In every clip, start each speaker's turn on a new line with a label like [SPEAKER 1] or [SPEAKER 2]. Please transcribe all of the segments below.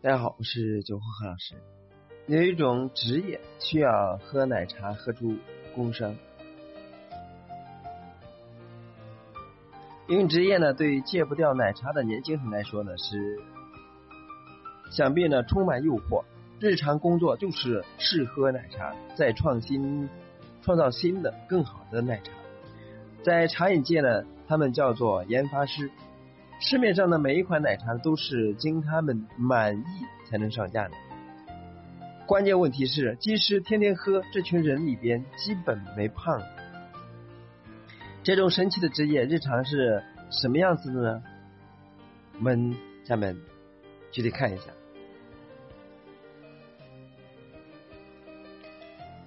[SPEAKER 1] 大家好，我是九号何老师。有一种职业需要喝奶茶喝出工伤，因为职业呢，对戒不掉奶茶的年轻人来说呢，是想必呢充满诱惑。日常工作就是试喝奶茶，再创新创造新的更好的奶茶。在茶饮界呢，他们叫做研发师。市面上的每一款奶茶都是经他们满意才能上架的。关键问题是，即使天天喝，这群人里边基本没胖。这种神奇的职业日常是什么样子的呢？我们下面具体看一下。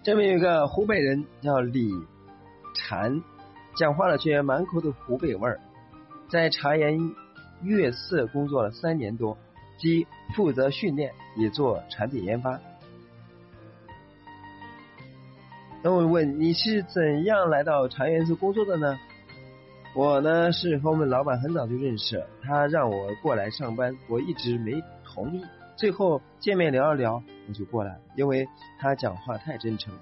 [SPEAKER 1] 这边有个湖北人叫李禅，讲话了却满口的湖北味儿。在茶颜悦色工作了三年多，既负责训练，也做产品研发。那我问你是怎样来到茶颜色工作的呢？我呢是和我们老板很早就认识，他让我过来上班，我一直没同意。最后见面聊了聊，就过来了，因为他讲话太真诚。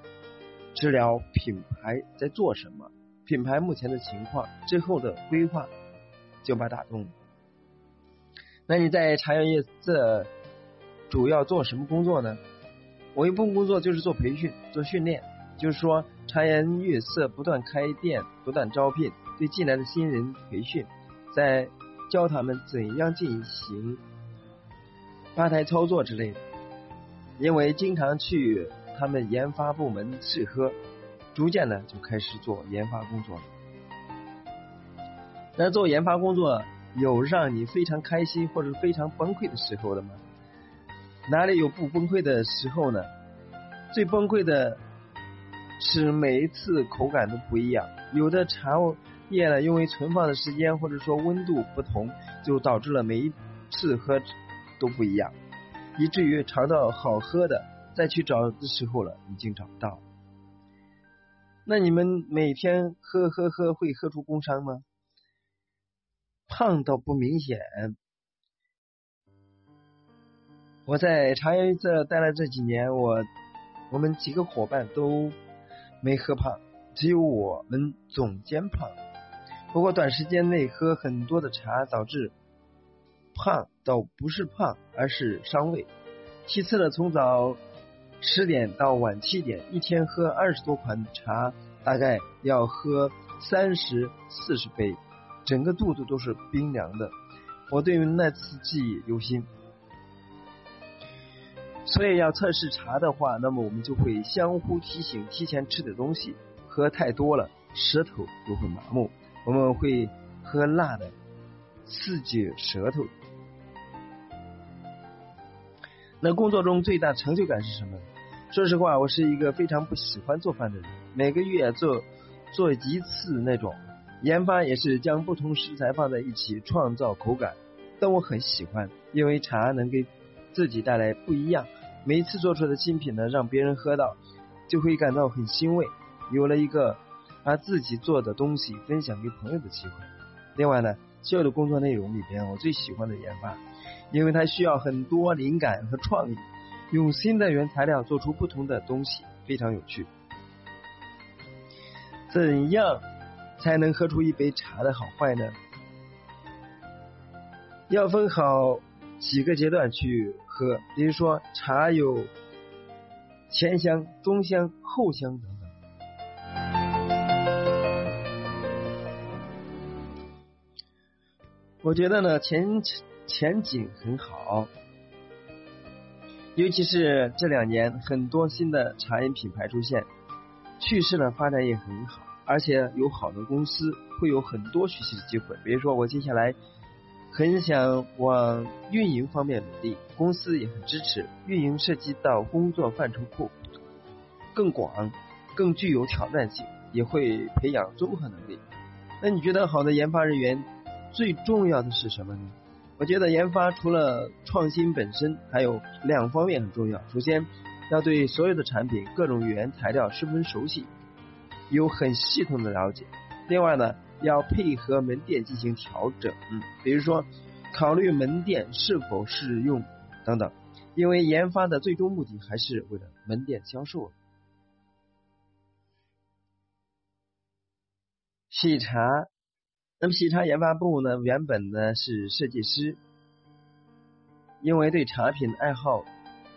[SPEAKER 1] 治疗品牌在做什么？品牌目前的情况，之后的规划。就把打动。那你在茶颜悦色主要做什么工作呢？我一部分工作就是做培训、做训练，就是说茶颜悦色不断开店、不断招聘，对进来的新人培训，在教他们怎样进行吧台操作之类的。因为经常去他们研发部门试喝，逐渐的就开始做研发工作了。那做研发工作有让你非常开心或者非常崩溃的时候的吗？哪里有不崩溃的时候呢？最崩溃的是每一次口感都不一样，有的茶叶呢，因为存放的时间或者说温度不同，就导致了每一次喝都不一样，以至于尝到好喝的再去找的时候了，已经找不到。那你们每天喝喝喝会喝出工伤吗？胖倒不明显。我在茶颜这待了这几年，我我们几个伙伴都没喝胖，只有我们总监胖。不过短时间内喝很多的茶导致胖，倒不是胖，而是伤胃。其次呢，从早十点到晚七点，一天喝二十多款茶，大概要喝三十四十杯。整个肚子都是冰凉的，我对于那次记忆犹新。所以要测试茶的话，那么我们就会相互提醒，提前吃点东西。喝太多了，舌头就会麻木。我们会喝辣的，刺激舌头。那工作中最大成就感是什么？说实话，我是一个非常不喜欢做饭的人，每个月做做一次那种。研发也是将不同食材放在一起创造口感，但我很喜欢，因为茶能给自己带来不一样。每一次做出的新品呢，让别人喝到就会感到很欣慰，有了一个把自己做的东西分享给朋友的机会。另外呢，所有的工作内容里边，我最喜欢的研发，因为它需要很多灵感和创意，用新的原材料做出不同的东西，非常有趣。怎样？才能喝出一杯茶的好坏呢？要分好几个阶段去喝，比如说茶有前香、中香、后香等等。我觉得呢，前前景很好，尤其是这两年很多新的茶饮品牌出现，趋势呢发展也很好。而且有好的公司会有很多学习的机会，比如说我接下来很想往运营方面努力，公司也很支持。运营涉及到工作范畴库更广，更具有挑战性，也会培养综合能力。那你觉得好的研发人员最重要的是什么呢？我觉得研发除了创新本身，还有两方面很重要。首先，要对所有的产品各种原材料十分熟悉，有很系统的了解。另外呢，要配合门店进行调整，比如说考虑门店是否适用等等。因为研发的最终目的还是为了门店销售。喜茶，那么喜茶研发部呢，原本呢是设计师，因为对茶品爱好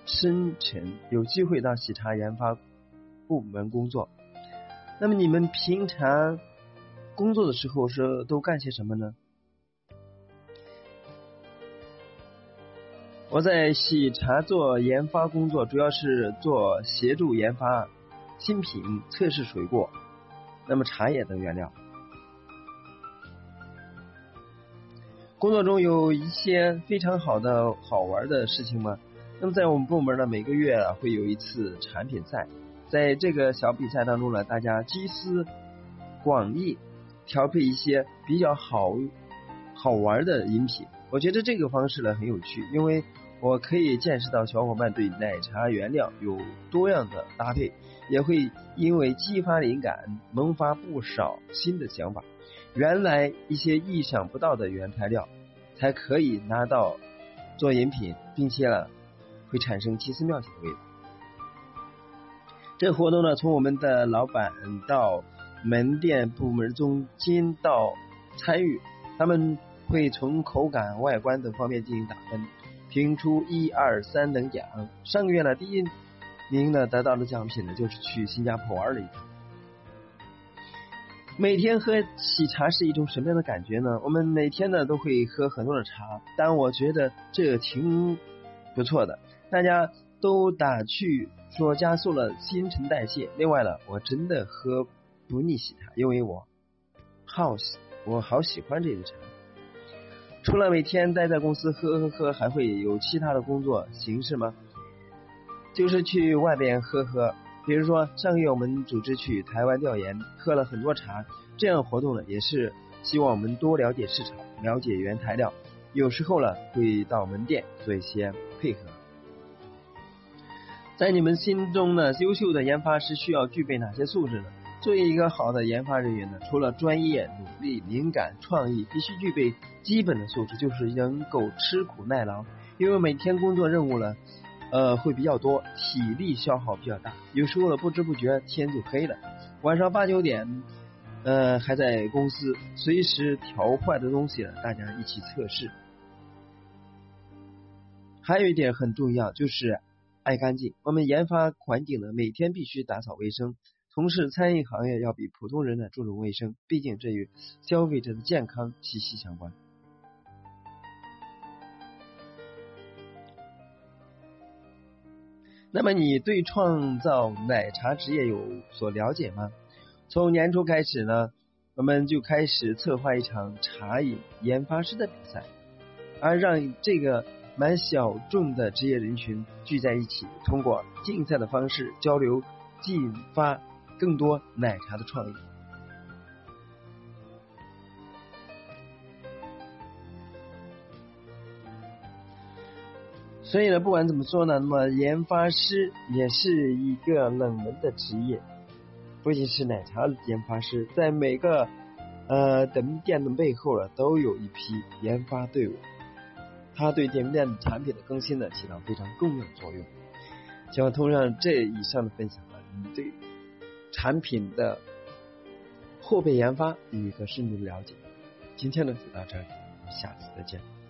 [SPEAKER 1] 深沉，有机会到喜茶研发部门工作。那么你们平常工作的时候是都干些什么呢？我在喜茶做研发工作，主要是做协助研发新品、测试水果、那么茶叶等原料。工作中有一些非常好的好玩的事情吗？那么在我们部门呢，每个月会有一次产品赛，在这个小比赛当中呢，大家集思广益，调配一些比较好好玩的饮品。我觉得这个方式呢很有趣，因为我可以见识到小伙伴对奶茶原料有多样的搭配，也会因为激发灵感，萌发不少新的想法。原来一些意想不到的原材料才可以拿到做饮品，并且呢会产生奇思妙想的味道。这活动呢，从我们的老板到门店部门中间到参与，他们会从口感、外观等方面进行打分，评出一二三等奖。上个月呢，第一您呢得到的奖品呢，就是去新加坡玩了一趟。每天喝喜茶是一种什么样的感觉呢？我们每天呢都会喝很多的茶，但我觉得这挺不错的。大家都打趣说加速了新陈代谢。另外呢，我真的喝不腻喜茶，因为我好喜，我好喜欢这个茶。除了每天待在公司喝喝喝，还会有其他的工作形式吗？就是去外边喝喝。比如说，上个月我们组织去台湾调研，喝了很多茶。这样活动呢，也是希望我们多了解市场，了解原材料。有时候呢，会到门店做一些配合。在你们心中呢，优秀的研发师需要具备哪些素质呢？作为一个好的研发人员呢，除了专业、努力、敏感、创意，必须具备基本的素质，就是能够吃苦耐劳。因为每天工作任务呢。呃，会比较多，体力消耗比较大，有时候呢不知不觉天就黑了，晚上八九点，呃，还在公司，随时调坏的东西，大家一起测试。还有一点很重要，就是爱干净。我们研发环境呢，每天必须打扫卫生。从事餐饮行业要比普通人呢注重卫生，毕竟这与消费者的健康息息相关。那么你对创造奶茶职业有所了解吗？从年初开始呢，我们就开始策划一场茶饮研发师的比赛，而让这个蛮小众的职业人群聚在一起，通过竞赛的方式交流，进发更多奶茶的创意。所以呢，不管怎么说呢，那么研发师也是一个冷门的职业，不仅是奶茶的研发师，在每个呃等店的背后呢，都有一批研发队伍，他对店面产品的更新呢，起到非常重要的作用。希望通过这以上的分享呢，你对产品的后备研发有一个深入的了解。今天呢就到这里，我们下次再见。